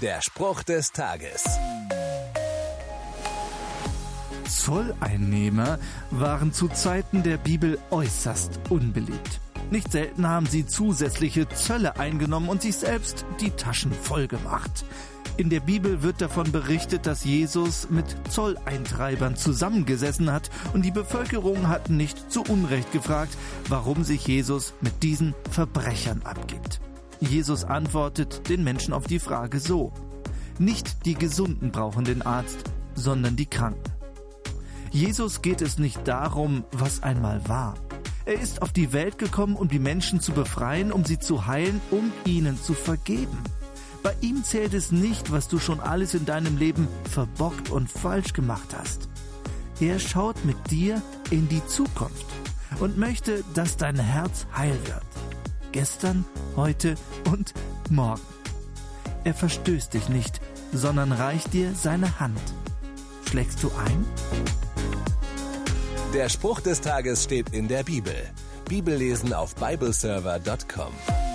Der Spruch des Tages. Zolleinnehmer waren zu Zeiten der Bibel äußerst unbeliebt. Nicht selten haben sie zusätzliche Zölle eingenommen und sich selbst die Taschen voll gemacht. In der Bibel wird davon berichtet, dass Jesus mit Zolleintreibern zusammengesessen hat und die Bevölkerung hat nicht zu Unrecht gefragt, warum sich Jesus mit diesen Verbrechern abgibt. Jesus antwortet den Menschen auf die Frage so. Nicht die Gesunden brauchen den Arzt, sondern die Kranken. Jesus geht es nicht darum, was einmal war. Er ist auf die Welt gekommen, um die Menschen zu befreien, um sie zu heilen, um ihnen zu vergeben. Bei ihm zählt es nicht, was du schon alles in deinem Leben verbockt und falsch gemacht hast. Er schaut mit dir in die Zukunft und möchte, dass dein Herz heil wird. Gestern, heute und morgen. Er verstößt dich nicht, sondern reicht dir seine Hand. Schlägst du ein? Der Spruch des Tages steht in der Bibel. Bibellesen auf bibleserver.com.